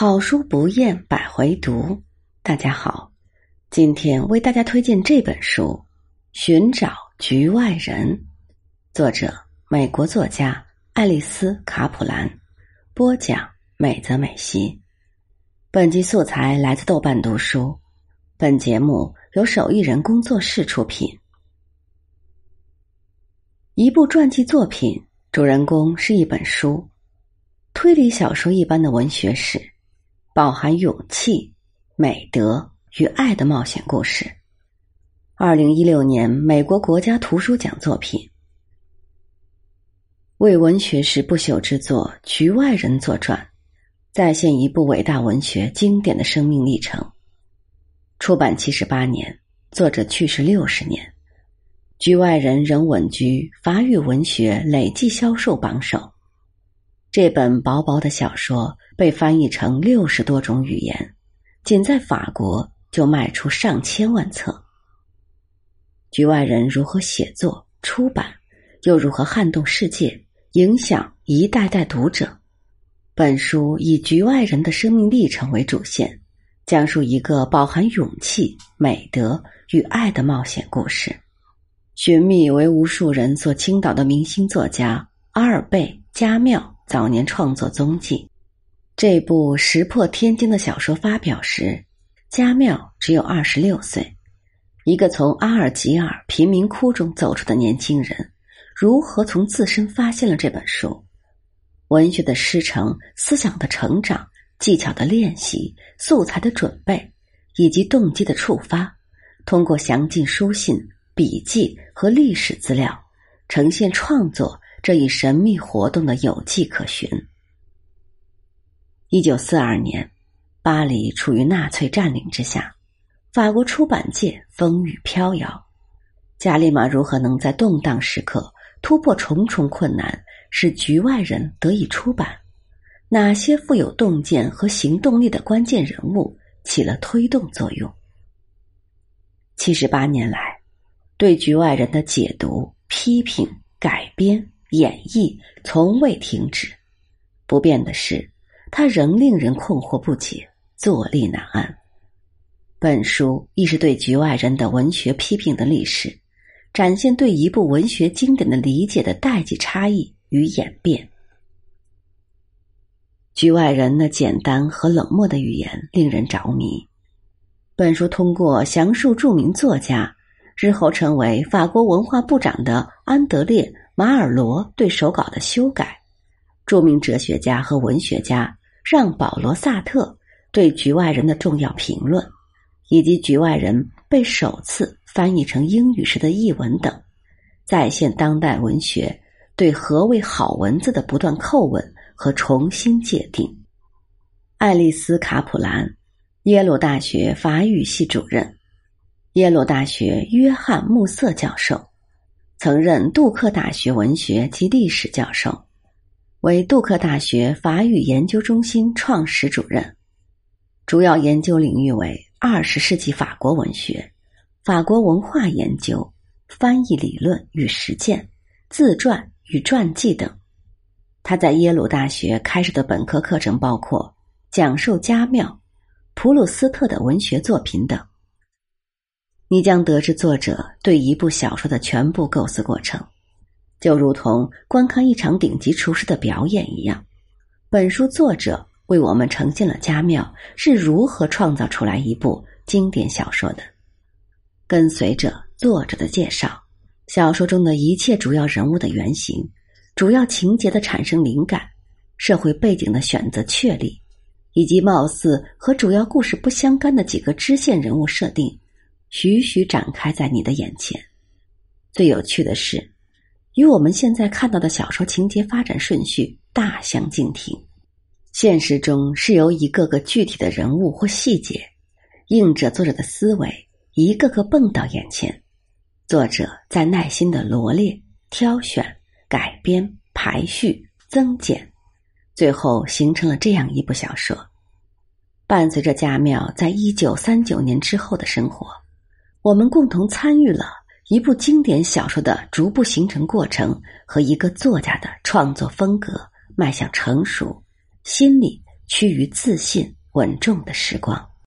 好书不厌百回读。大家好，今天为大家推荐这本书《寻找局外人》，作者美国作家爱丽丝·卡普兰，播讲美泽美希。本集素材来自豆瓣读书。本节目由手艺人工作室出品。一部传记作品，主人公是一本书，推理小说一般的文学史。饱含勇气、美德与爱的冒险故事。二零一六年美国国家图书奖作品，为文学史不朽之作《局外人》作传，再现一部伟大文学经典的生命历程。出版七十八年，作者去世六十年，《局外人》仍稳居法语文学累计销售榜首。这本薄薄的小说被翻译成六十多种语言，仅在法国就卖出上千万册。局外人如何写作、出版，又如何撼动世界、影响一代代读者？本书以局外人的生命历程为主线，讲述一个饱含勇气、美德与爱的冒险故事，寻觅为无数人所倾倒的明星作家阿尔贝·加缪。早年创作踪迹，这部石破天惊的小说发表时，加缪只有二十六岁。一个从阿尔及尔贫民窟中走出的年轻人，如何从自身发现了这本书？文学的师承、思想的成长、技巧的练习、素材的准备，以及动机的触发，通过详尽书信、笔记和历史资料，呈现创作。这一神秘活动的有迹可循。一九四二年，巴黎处于纳粹占领之下，法国出版界风雨飘摇。加利玛如何能在动荡时刻突破重重困难，使局外人得以出版？哪些富有洞见和行动力的关键人物起了推动作用？七十八年来，对局外人的解读、批评、改编。演绎从未停止，不变的是，它仍令人困惑不解，坐立难安。本书亦是对局外人的文学批评的历史，展现对一部文学经典的理解的代际差异与演变。局外人那简单和冷漠的语言令人着迷。本书通过详述著名作家，日后成为法国文化部长的安德烈。马尔罗对手稿的修改，著名哲学家和文学家让·保罗·萨特对《局外人》的重要评论，以及《局外人》被首次翻译成英语时的译文等，再现当代文学对何谓好文字的不断叩问和重新界定。爱丽丝·卡普兰，耶鲁大学法语系主任，耶鲁大学约翰·穆瑟教授。曾任杜克大学文学及历史教授，为杜克大学法语研究中心创始主任，主要研究领域为二十世纪法国文学、法国文化研究、翻译理论与实践、自传与传记等。他在耶鲁大学开设的本科课程包括讲授加缪、普鲁斯特的文学作品等。你将得知作者对一部小说的全部构思过程，就如同观看一场顶级厨师的表演一样。本书作者为我们呈现了加缪是如何创造出来一部经典小说的。跟随着作者的介绍，小说中的一切主要人物的原型、主要情节的产生灵感、社会背景的选择确立，以及貌似和主要故事不相干的几个支线人物设定。徐徐展开在你的眼前。最有趣的是，与我们现在看到的小说情节发展顺序大相径庭。现实中是由一个个具体的人物或细节，映着作者的思维，一个个蹦到眼前。作者在耐心的罗列、挑选、改编、排序、增减，最后形成了这样一部小说。伴随着加缪在一九三九年之后的生活。我们共同参与了一部经典小说的逐步形成过程和一个作家的创作风格迈向成熟、心理趋于自信稳重的时光。